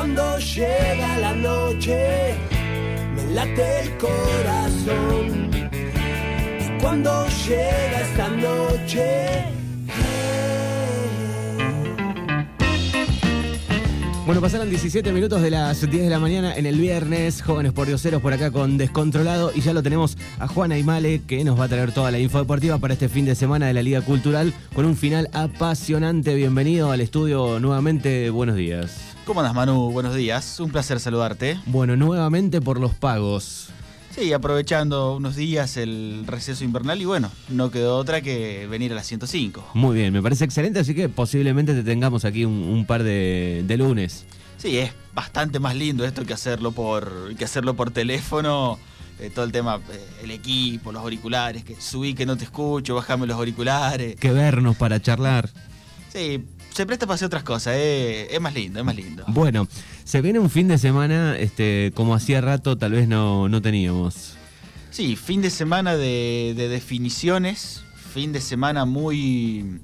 cuando llega la noche, me late el corazón. Cuando llega esta noche, Bueno, pasaron 17 minutos de las 10 de la mañana en el viernes, jóvenes por dioseros por acá con Descontrolado y ya lo tenemos a Juan Aymale que nos va a traer toda la info deportiva para este fin de semana de la Liga Cultural con un final apasionante. Bienvenido al estudio nuevamente, buenos días. ¿Cómo andas Manu? Buenos días, un placer saludarte. Bueno, nuevamente por los pagos. Sí, aprovechando unos días el receso invernal y bueno, no quedó otra que venir a las 105. Muy bien, me parece excelente, así que posiblemente te tengamos aquí un, un par de, de lunes. Sí, es bastante más lindo esto que hacerlo por, que hacerlo por teléfono. eh, todo el tema, eh, el equipo, los auriculares, que subí que no te escucho, bájame los auriculares. Que vernos para charlar. Sí, se presta para hacer otras cosas, eh, es más lindo, es más lindo. Bueno, se viene un fin de semana, este, como hacía rato tal vez no, no teníamos. Sí, fin de semana de, de definiciones, fin de semana muy,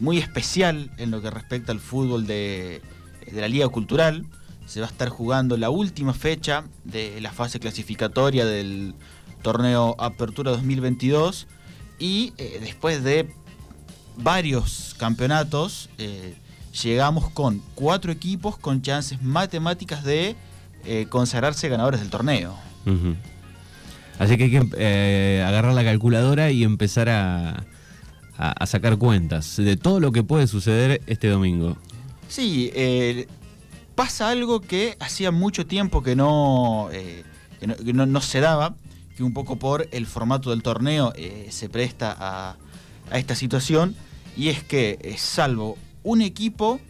muy especial en lo que respecta al fútbol de, de la Liga Cultural. Se va a estar jugando la última fecha de la fase clasificatoria del torneo Apertura 2022 y eh, después de varios campeonatos eh, llegamos con cuatro equipos con chances matemáticas de eh, consagrarse ganadores del torneo. Así que hay que eh, agarrar la calculadora y empezar a, a- a sacar cuentas de todo lo que puede suceder este domingo. Sí, eh, pasa algo que hacía mucho tiempo que no, que no, que no- no se daba, que un poco por el formato del torneo eh, se presta a, a esta situación, y es que eh, salvo un equipo,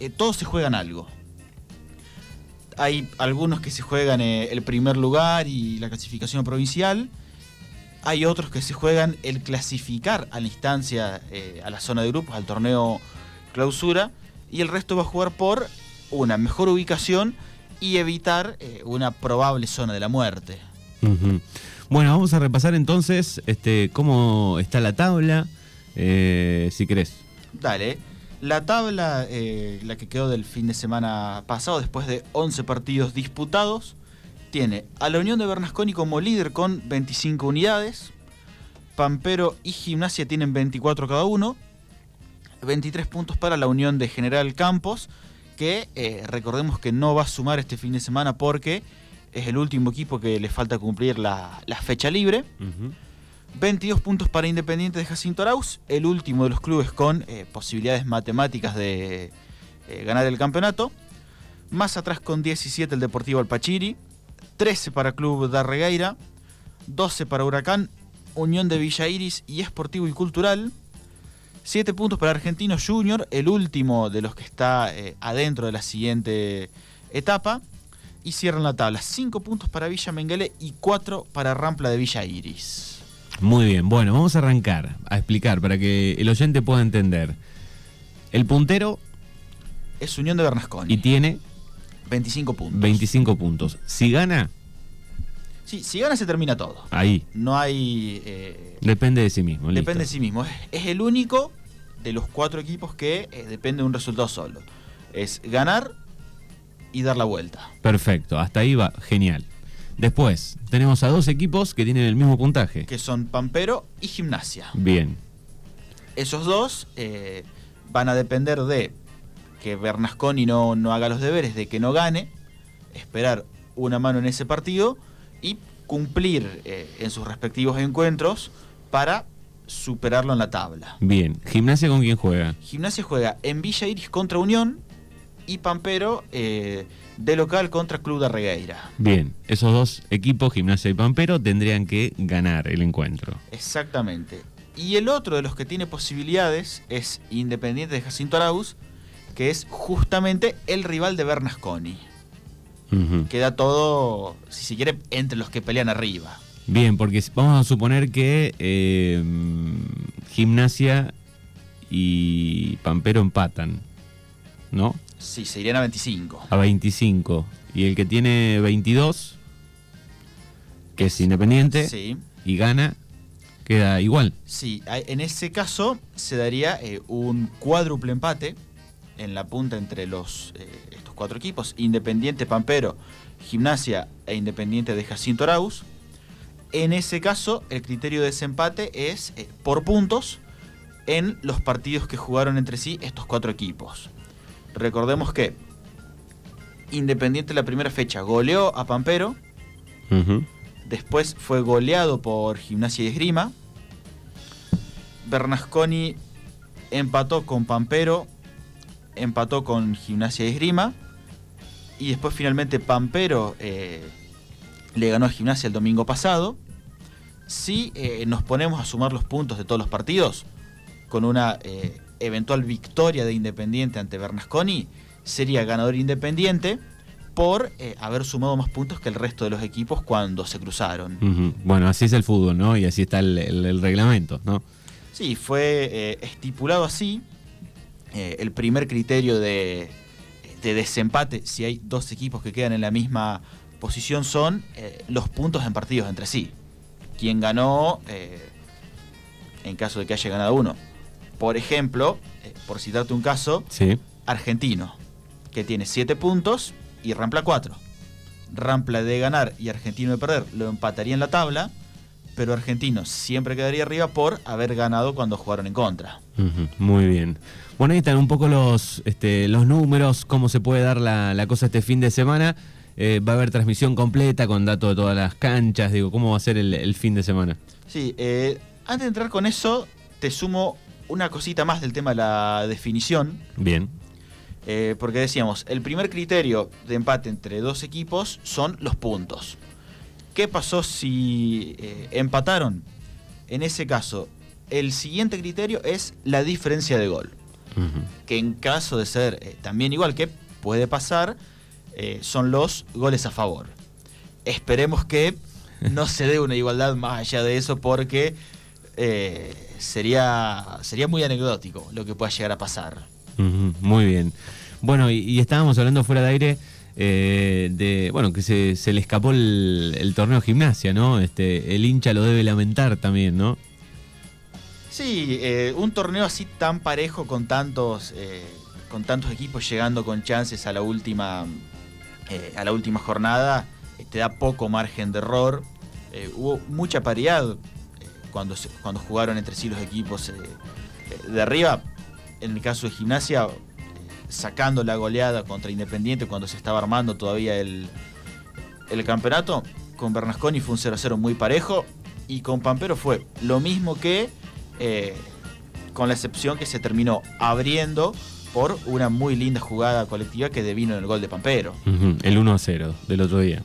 eh, todos se juegan algo. Hay algunos que se juegan eh, el primer lugar y la clasificación provincial. Hay otros que se juegan el clasificar a la instancia, a la zona de grupos, al torneo clausura. Y el resto va a jugar por una mejor ubicación y evitar una probable zona de la muerte. Bueno, vamos a repasar entonces este, cómo está la tabla, eh, si querés. Dale. La tabla, eh, la que quedó del fin de semana pasado, después de 11 partidos disputados, tiene a la Unión de Bernasconi como líder con 25 unidades. Pampero y Gimnasia tienen 24 cada uno. 23 puntos para la Unión de General Campos, que eh, recordemos que no va a sumar este fin de semana porque es el último equipo que le falta cumplir la, la fecha libre. 22 puntos para Independiente de Jacinto Arauz, el último de los clubes con eh, posibilidades matemáticas de eh, ganar el campeonato. Más atrás con 17 el Deportivo Alpachiri, 13 para Club Darregueira, 12 para Huracán, Unión de Villa Iris y Esportivo y Cultural. 7 puntos para Argentino Junior, el último de los que está eh, adentro de la siguiente etapa. Y cierran la tabla. 5 puntos para Villa Menguele y 4 para Rampla de Villa Iris. Muy bien, bueno, vamos a arrancar a explicar para que el oyente pueda entender. El puntero Es Unión de Bernasconi. y tiene 25 puntos. 25 puntos. Si gana, Sí, si gana se termina todo. ahí. No hay. eh, Depende de sí mismo. listo. depende de sí mismo. Es, es el único de los cuatro equipos que eh, depende de un resultado solo. Es ganar y dar la vuelta. Perfecto, hasta ahí va, genial. Después, tenemos a dos equipos que tienen el mismo puntaje. Que son Pampero y Gimnasia. Bien, Esos dos eh, van a depender de que Bernasconi no, no haga los deberes, de que no gane, esperar una mano en ese partido y cumplir eh, en sus respectivos encuentros para superarlo en la tabla. bien. ¿Gimnasia con quién juega? Gimnasia juega en Villa Iris contra Unión y Pampero eh, de local contra Club de Regueira. Bien, esos dos equipos, Gimnasia y Pampero, tendrían que ganar el encuentro. Exactamente. Y el otro de los que tiene posibilidades es Independiente de Jacinto Arauz, que es justamente el rival de Bernasconi. Queda todo, si se quiere, entre los que pelean arriba. Bien, porque vamos a suponer que eh, Gimnasia y Pampero empatan, ¿no? Sí, se irían a 25. A 25. Y el que tiene 22, que es independiente, Sí. y gana, queda igual. Sí, en ese caso se daría eh, un cuádruple empate en la punta entre los, eh, estos cuatro equipos, Independiente Pampero, Gimnasia e Independiente de Jacinto Arauz. En ese caso, el criterio de desempate es eh, por puntos en los partidos que jugaron entre sí estos cuatro equipos. Recordemos que Independiente la primera fecha goleó a Pampero, después fue goleado por Gimnasia y Esgrima, Bernasconi empató con Pampero, empató con Gimnasia y Esgrima, y después finalmente Pampero eh, le ganó a Gimnasia el domingo pasado. Si eh, nos ponemos a sumar los puntos de todos los partidos, con una eh, eventual victoria de Independiente ante Bernasconi, sería ganador Independiente por haber sumado más puntos que el resto de los equipos cuando se cruzaron. Bueno, así es el fútbol, ¿no? Y así está el, reglamento, ¿no? Sí, fue estipulado así. el primer criterio de, de desempate, si hay dos equipos que quedan en la misma posición, son eh, los puntos en partidos entre sí. Quien ganó, eh, en caso de que haya ganado uno. Por ejemplo, eh, por citarte un caso, Argentino, que tiene 7 puntos y Rampla 4. Rampla de ganar y Argentino de perder lo empataría en la tabla, pero Argentino siempre quedaría arriba por haber ganado cuando jugaron en contra. muy bien. Bueno, ahí están un poco los, este, los números, cómo se puede dar la, cosa este fin de semana. Eh, va a haber transmisión completa con datos de todas las canchas, digo, ¿cómo va a ser el, fin de semana? Sí, eh, antes de entrar con eso, te sumo una cosita más del tema de la definición. Bien. Eh, porque decíamos, el primer criterio de empate entre dos equipos son los puntos. ¿Qué pasó si empataron? En ese caso, el siguiente criterio es la diferencia de gol que en caso de ser eh, también igual que puede pasar, eh, son los goles a favor. Esperemos que no se dé una igualdad más allá de eso porque eh, sería, sería muy anecdótico lo que pueda llegar a pasar. muy bien. Bueno, y, estábamos hablando fuera de aire de, bueno, que se, le escapó el, el, torneo gimnasia, ¿no? Este, el hincha lo debe lamentar también, ¿no? Sí, eh, un torneo así tan parejo con tantos, eh, con tantos equipos llegando con chances a la última, eh, a la última jornada, te da poco margen de error. hubo mucha paridad cuando, cuando jugaron entre sí los equipos de arriba. En el caso de Gimnasia, sacando la goleada contra Independiente cuando se estaba armando todavía el, el campeonato, con Bernasconi fue un 0-0 muy parejo y con Pampero fue lo mismo que eh, con la excepción que se terminó abriendo por una muy linda jugada colectiva que devino en el gol de Pampero. el 1 0 del otro día.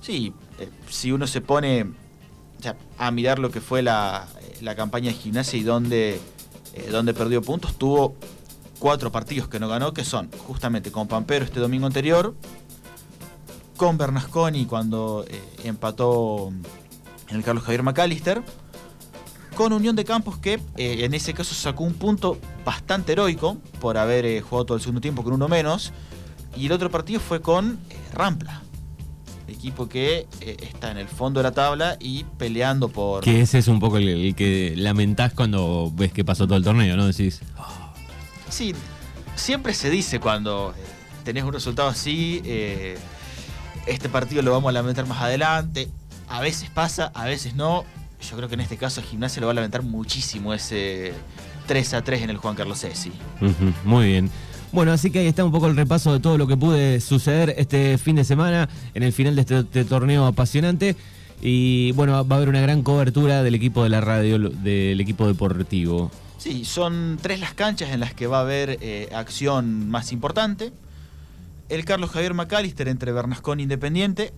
Sí, eh, si uno se pone a mirar lo que fue la, campaña de gimnasia y donde, eh, perdió puntos, tuvo cuatro partidos que no ganó, que son justamente con Pampero este domingo anterior, con Bernasconi cuando empató en el Carlos Javier McAllister, con Unión de Campos que eh, en ese caso sacó un punto bastante heroico por haber eh, jugado todo el segundo tiempo con uno menos. Y el otro partido fue con eh, Rampla, equipo que está en el fondo de la tabla y peleando por... Que ese es un poco el, que lamentás cuando ves que pasó todo el torneo, ¿no? Decís... Oh". Sí, siempre se dice cuando tenés un resultado así, este partido lo vamos a lamentar más adelante. A veces pasa, a veces no yo creo que en este caso Gimnasia lo va a lamentar muchísimo ese 3 a 3 en el Juan Carlos Sesi. muy bien. Bueno, así que ahí está un poco el repaso de todo lo que pude suceder este fin de semana en el final de este, este torneo apasionante. Y bueno, va a haber una gran cobertura del equipo de la radio, del equipo deportivo. Sí, son tres las canchas en las que va a haber eh, acción más importante. El Carlos Javier Macalister entre Bernascón Independiente.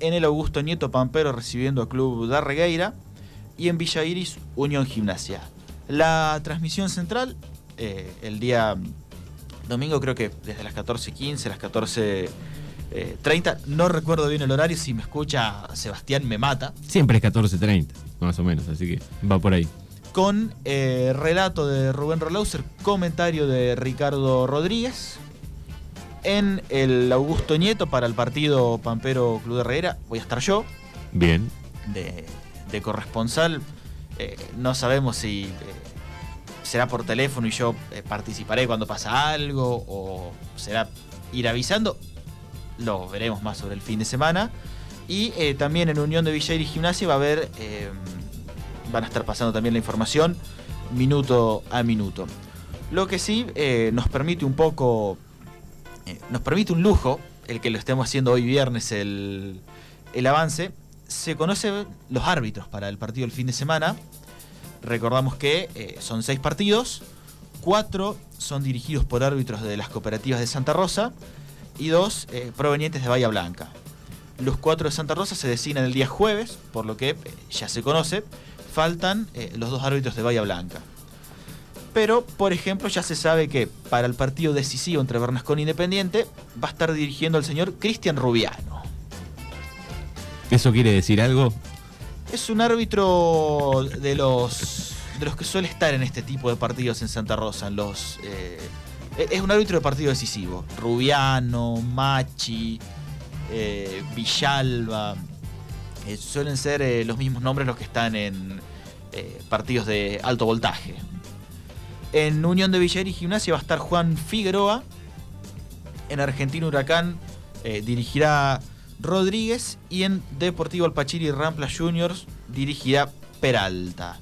En el Augusto Nieto Pampero recibiendo a Club Darregueira y en Villa Iris Unión Gimnasia. La transmisión central, eh, el día domingo creo que desde las 14.15, las 14.30, eh, no recuerdo bien el horario, si me escucha Sebastián me mata. Siempre es 14.30, más o menos, así que va por ahí. Con eh, relato de Rubén Rolauser, comentario de Ricardo Rodríguez. En el Augusto Nieto para el partido Pampero Club de Herrera voy a estar yo. Bien. De de corresponsal. Eh, no sabemos si, eh, será por teléfono y yo eh, participaré cuando pasa algo o será ir avisando. Lo veremos más sobre el fin de semana. Y eh, también en Unión de Villair y Gimnasia va a haber, eh, van a estar pasando también la información minuto a minuto. Lo que sí nos permite un poco, nos permite un lujo, el que lo estemos haciendo hoy viernes el, el avance. Se conocen los árbitros para el partido del fin de semana. Recordamos que eh, son seis partidos, cuatro son dirigidos por árbitros de las cooperativas de Santa Rosa y dos eh, provenientes de Bahía Blanca. Los cuatro de Santa Rosa se designan el día jueves, por lo que eh, ya se conoce, faltan los dos árbitros de Bahía Blanca. Pero, por ejemplo, ya se sabe que para el partido decisivo entre Bernascón e Independiente va a estar dirigiendo el señor Cristian Rubiano. ¿Eso quiere decir algo? Es un árbitro de los de los que suele estar en este tipo de partidos en Santa Rosa. eh, es un árbitro de partido decisivo. Rubiano, Machi, eh, Villalba. Eh, suelen ser los mismos nombres los que están en partidos de alto voltaje. En Unión de Villar y Gimnasia va a estar Juan Figueroa. En Argentino Huracán dirigirá Rodríguez y en Deportivo Alpachiri Rampla Juniors dirigirá Peralta.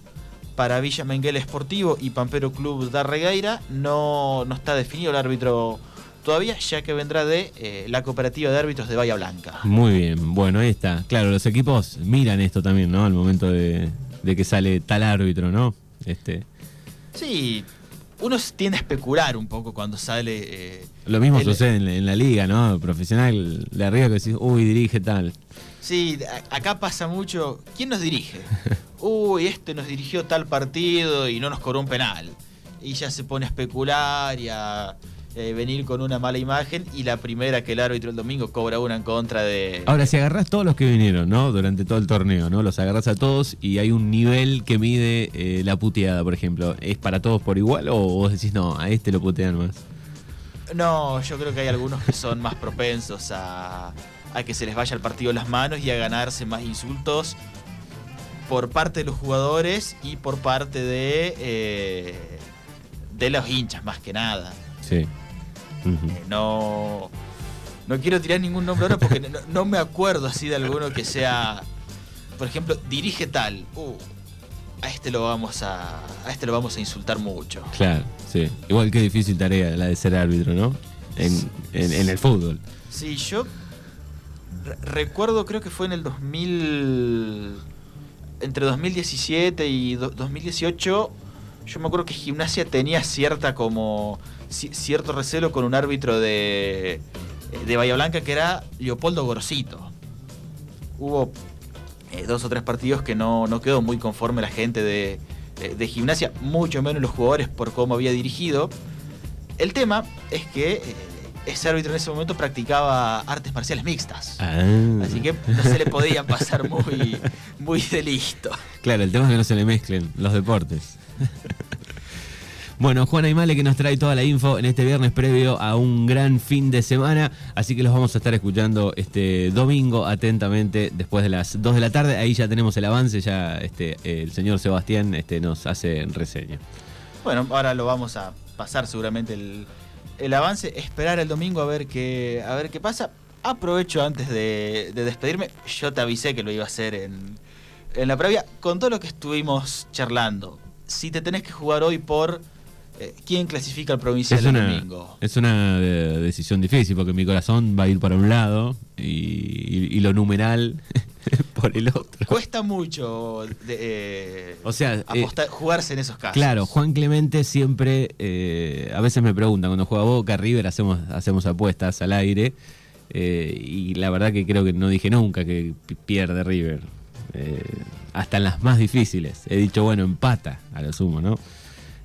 Para Villa Menguel Esportivo y Pampero Club de Regueira no, no está definido el árbitro todavía, ya que vendrá de eh, la cooperativa de árbitros de Bahía Blanca. Muy bien, bueno, ahí está. Claro, los equipos miran esto también, ¿no? Al momento de, de que sale tal árbitro, ¿no? Este. Sí, uno tiende a especular un poco cuando sale. Eh, Lo mismo sucede en, la liga, ¿no? Profesional de arriba que decís, uy, dirige tal. Sí, acá pasa mucho. ¿Quién nos dirige? uy, este nos dirigió tal partido y no nos cobró un penal. Y ya se pone a especular y a eh, venir con una mala imagen y la primera que el árbitro el domingo cobra una en contra de... Ahora, si agarras todos los que vinieron, ¿no? Durante todo el torneo, ¿no? Los agarras a todos y hay un nivel que mide eh, la puteada, por ejemplo. ¿Es para todos por igual o vos decís, no, a este lo putean más? No, yo creo que hay algunos que son más propensos a, a que se les vaya el partido las manos y a ganarse más insultos por parte de los jugadores y por parte de, eh, de los hinchas más que nada. Sí. Eh, no, no quiero tirar ningún nombre ahora porque no, me acuerdo así de alguno que sea, por ejemplo, dirige tal. Uh, a este lo vamos a, a este lo vamos a insultar mucho. Claro, sí. Igual que difícil tarea la de ser árbitro, ¿no? En, el fútbol. Sí, yo recuerdo, creo que fue en el 2000, entre 2017 y 2018, yo me acuerdo que Gimnasia tenía cierta como cierto recelo con un árbitro de, de Bahía Blanca que era Leopoldo Gorosito. Hubo eh, dos o tres partidos que no, quedó muy conforme la gente de, gimnasia, mucho menos los jugadores por cómo había dirigido. El tema es que eh, ese árbitro en ese momento practicaba artes marciales mixtas. Ah. Así que no se le podían pasar muy, muy de listo. Claro, el tema es que no se le mezclen los deportes. Bueno, Juan Aymale que nos trae toda la info en este viernes previo a un gran fin de semana, así que los vamos a estar escuchando este domingo atentamente después de las 2 de la tarde. Ahí ya tenemos el avance, ya este, el señor Sebastián este, nos hace reseña. Bueno, ahora lo vamos a pasar seguramente el, avance, esperar el domingo a ver qué, a ver qué pasa. Aprovecho antes de, despedirme, yo te avisé que lo iba a hacer en, en la previa, con todo lo que estuvimos charlando. Si te tenés que jugar hoy por ¿Quién clasifica al provincial el domingo? Es una eh, decisión difícil porque mi corazón va a ir para un lado y, lo numeral por el otro. Cuesta mucho eh, o sea, jugarse en esos casos. Claro, Juan Clemente siempre, a veces me pregunta, cuando juega Boca, River, hacemos, hacemos apuestas al aire y la verdad que creo que no dije nunca que pierde River. hasta en las más difíciles. He dicho, bueno, empata a lo sumo, ¿no?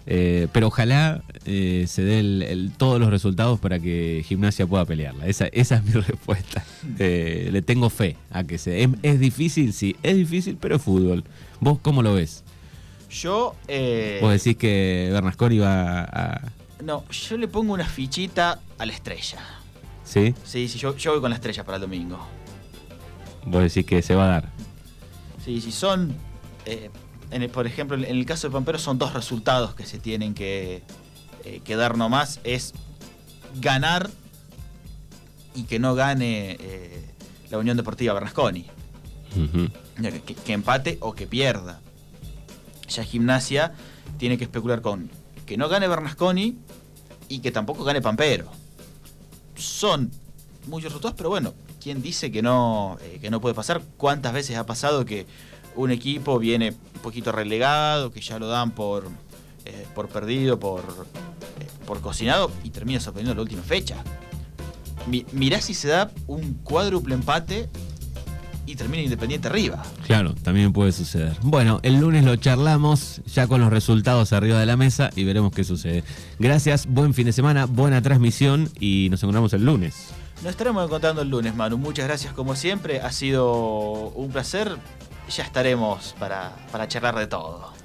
Eh, pero ojalá eh, se den todos los resultados para que Gimnasia pueda pelearla. Esa, esa es mi respuesta. Eh, le tengo fe a que se. Es, es, difícil, sí, es difícil, pero es fútbol. ¿Vos cómo lo ves? Yo. Vos decís que Bernasconi va a. No, yo le pongo una fichita a la estrella. ¿Sí? Sí, sí, yo, yo voy con la estrella para el domingo. Vos decís que se va a dar. Sí, sí, son en el- por ejemplo, en el caso de Pampero son dos resultados que se tienen que, eh, que dar nomás. Es ganar y que no gane eh, la Unión Deportiva Bernasconi. Que, que empate o que pierda. Ya Gimnasia tiene que especular con que no gane Bernasconi y que tampoco gane Pampero. Son muchos resultados, pero bueno, ¿quién dice que no, eh, que no puede pasar? ¿Cuántas veces ha pasado que un equipo viene un poquito relegado, que ya lo dan por, eh, por perdido, por, eh, por cocinado y termina sorprendiendo en la última fecha? Mi- mirá si se da un cuádruple empate y termina Independiente arriba. Claro, también puede suceder. Bueno, el lunes lo charlamos ya con los resultados arriba de la mesa y veremos qué sucede. Gracias, buen fin de semana, buena transmisión y nos encontramos el lunes. Nos estaremos encontrando el lunes, Manu. Muchas gracias como siempre. Ha sido un placer. Ya estaremos para, para charlar de todo.